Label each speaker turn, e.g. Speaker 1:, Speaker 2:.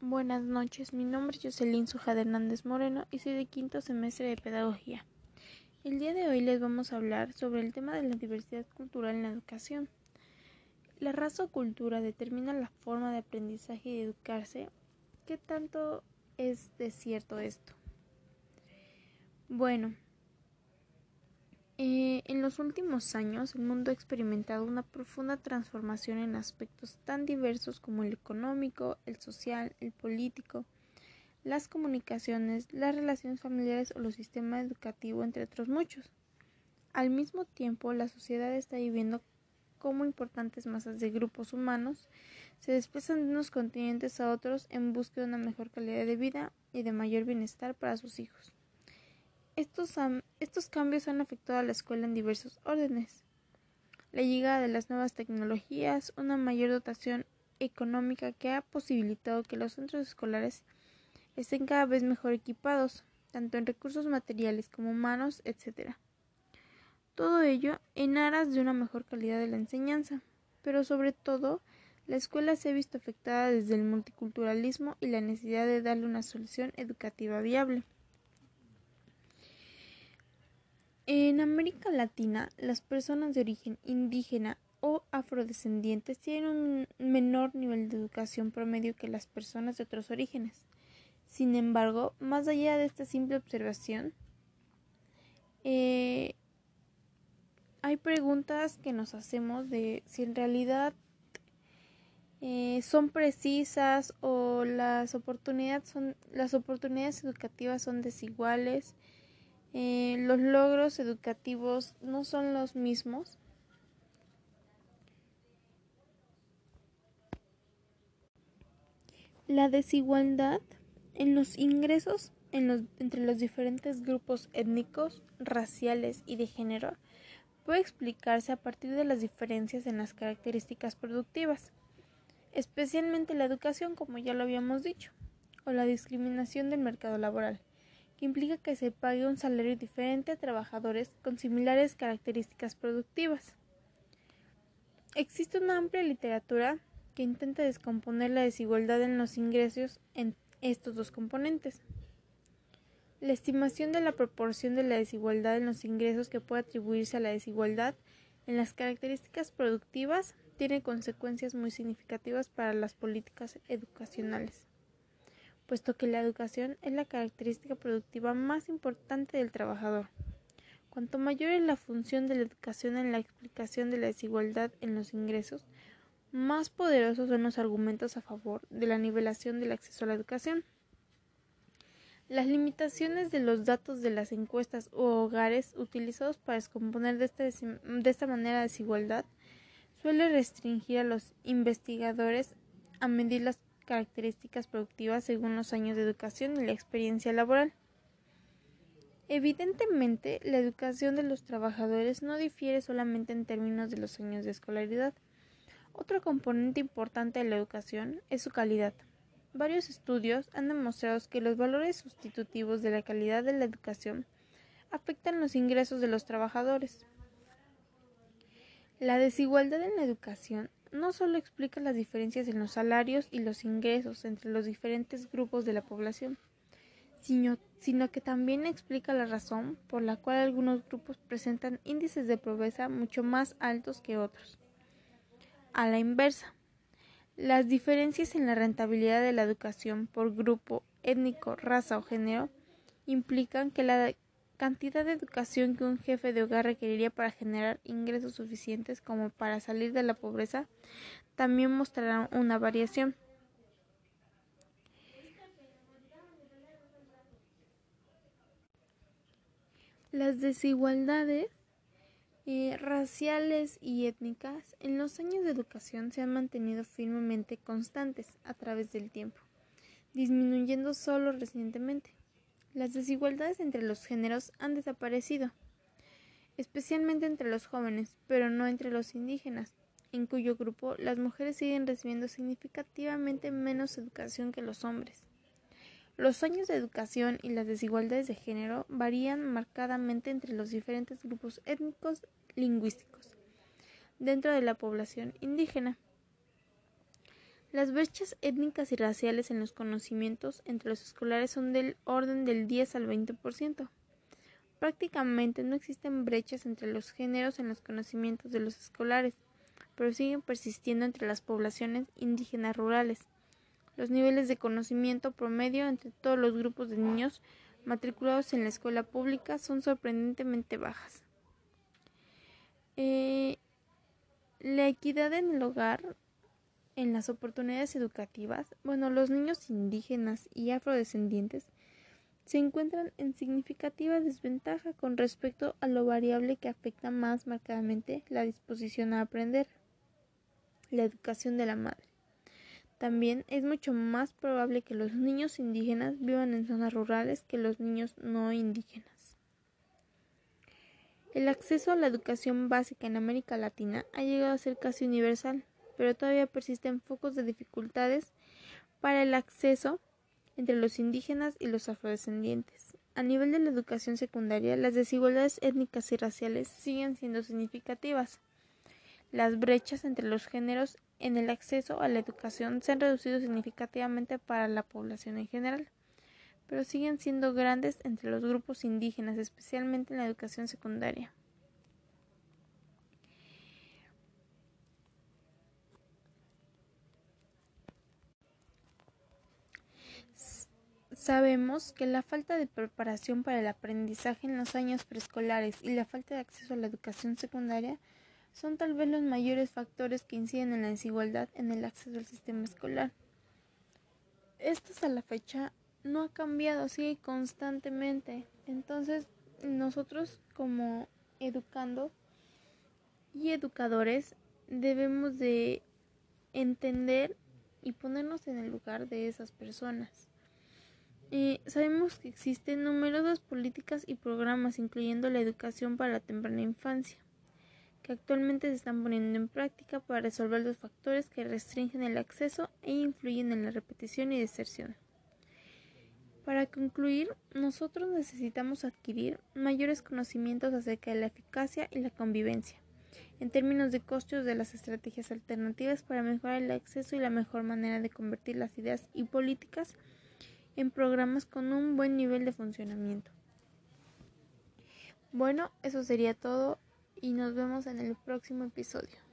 Speaker 1: Buenas noches, mi nombre es Jocelyn Sujada Hernández Moreno y soy de quinto semestre de Pedagogía. El día de hoy les vamos a hablar sobre el tema de la diversidad cultural en la educación. La raza o cultura determina la forma de aprendizaje y de educarse. ¿Qué tanto es de cierto esto? Bueno, eh, en los últimos años, el mundo ha experimentado una profunda transformación en aspectos tan diversos como el económico, el social, el político, las comunicaciones, las relaciones familiares o los sistemas educativos, entre otros muchos. Al mismo tiempo, la sociedad está viviendo cómo importantes masas de grupos humanos se desplazan de unos continentes a otros en busca de una mejor calidad de vida y de mayor bienestar para sus hijos. Estos, estos cambios han afectado a la escuela en diversos órdenes. La llegada de las nuevas tecnologías, una mayor dotación económica que ha posibilitado que los centros escolares estén cada vez mejor equipados, tanto en recursos materiales como humanos, etc. Todo ello en aras de una mejor calidad de la enseñanza, pero sobre todo la escuela se ha visto afectada desde el multiculturalismo y la necesidad de darle una solución educativa viable. En América Latina, las personas de origen indígena o afrodescendientes tienen un menor nivel de educación promedio que las personas de otros orígenes. Sin embargo, más allá de esta simple observación, eh, hay preguntas que nos hacemos de si en realidad eh, son precisas o las oportunidades son las oportunidades educativas son desiguales eh, los logros educativos no son los mismos. La desigualdad en los ingresos entre los diferentes grupos étnicos, raciales y de género puede explicarse a partir de las diferencias en las características productivas, especialmente la educación, como ya lo habíamos dicho, o la discriminación del mercado laboral implica que se pague un salario diferente a trabajadores con similares características productivas. Existe una amplia literatura que intenta descomponer la desigualdad en los ingresos en estos dos componentes. La estimación de la proporción de la desigualdad en los ingresos que puede atribuirse a la desigualdad en las características productivas tiene consecuencias muy significativas para las políticas educacionales puesto que la educación es la característica productiva más importante del trabajador. Cuanto mayor es la función de la educación en la explicación de la desigualdad en los ingresos, más poderosos son los argumentos a favor de la nivelación del acceso a la educación. Las limitaciones de los datos de las encuestas u hogares utilizados para descomponer de esta, de esta manera desigualdad suele restringir a los investigadores a medir las características productivas según los años de educación y la experiencia laboral. Evidentemente, la educación de los trabajadores no difiere solamente en términos de los años de escolaridad. Otro componente importante de la educación es su calidad. Varios estudios han demostrado que los valores sustitutivos de la calidad de la educación afectan los ingresos de los trabajadores. La desigualdad en la educación no solo explica las diferencias en los salarios y los ingresos entre los diferentes grupos de la población, sino, sino, que también explica la razón por la cual algunos grupos presentan índices de pobreza mucho más altos que otros. A la inversa, las diferencias en la rentabilidad de la educación por grupo étnico, raza o género implican que la cantidad de educación que un jefe de hogar requeriría para generar ingresos suficientes como para salir de la pobreza también mostrará una variación. Las desigualdades eh, raciales y étnicas en los años de educación se han mantenido firmemente constantes a través del tiempo, disminuyendo solo recientemente. Las desigualdades entre los géneros han desaparecido, especialmente entre los jóvenes, pero no entre los indígenas, en cuyo grupo las mujeres siguen recibiendo significativamente menos educación que los hombres. Los años de educación y las desigualdades de género varían marcadamente entre los diferentes grupos étnicos lingüísticos dentro de la población indígena. Las brechas étnicas y raciales en los conocimientos entre los escolares son del orden del 10 al 20%. Prácticamente no existen brechas entre los géneros en los conocimientos de los escolares, pero siguen persistiendo entre las poblaciones indígenas rurales. Los niveles de conocimiento promedio entre todos los grupos de niños matriculados en la escuela pública son sorprendentemente bajas. Eh, la equidad en el hogar en las oportunidades educativas, bueno, los niños indígenas y afrodescendientes se encuentran en significativa desventaja con respecto a lo variable que afecta más marcadamente la disposición a aprender, la educación de la madre. También es mucho más probable que los niños indígenas vivan en zonas rurales que los niños no indígenas. El acceso a la educación básica en América Latina ha llegado a ser casi universal pero todavía persisten focos de dificultades para el acceso entre los indígenas y los afrodescendientes. A nivel de la educación secundaria, las desigualdades étnicas y raciales siguen siendo significativas. Las brechas entre los géneros en el acceso a la educación se han reducido significativamente para la población en general, pero siguen siendo grandes entre los grupos indígenas, especialmente en la educación secundaria. Sabemos que la falta de preparación para el aprendizaje en los años preescolares y la falta de acceso a la educación secundaria son tal vez los mayores factores que inciden en la desigualdad en el acceso al sistema escolar. Esto hasta la fecha no ha cambiado, sigue constantemente. Entonces, nosotros como educando y educadores debemos de entender y ponernos en el lugar de esas personas sabemos que existen numerosas políticas y programas, incluyendo la educación para la temprana infancia, que actualmente se están poniendo en práctica para resolver los factores que restringen el acceso e influyen en la repetición y deserción. Para concluir, nosotros necesitamos adquirir mayores conocimientos acerca de la eficacia y la convivencia, en términos de costos de las estrategias alternativas para mejorar el acceso y la mejor manera de convertir las ideas y políticas en programas con un buen nivel de funcionamiento. Bueno, eso sería todo y nos vemos en el próximo episodio.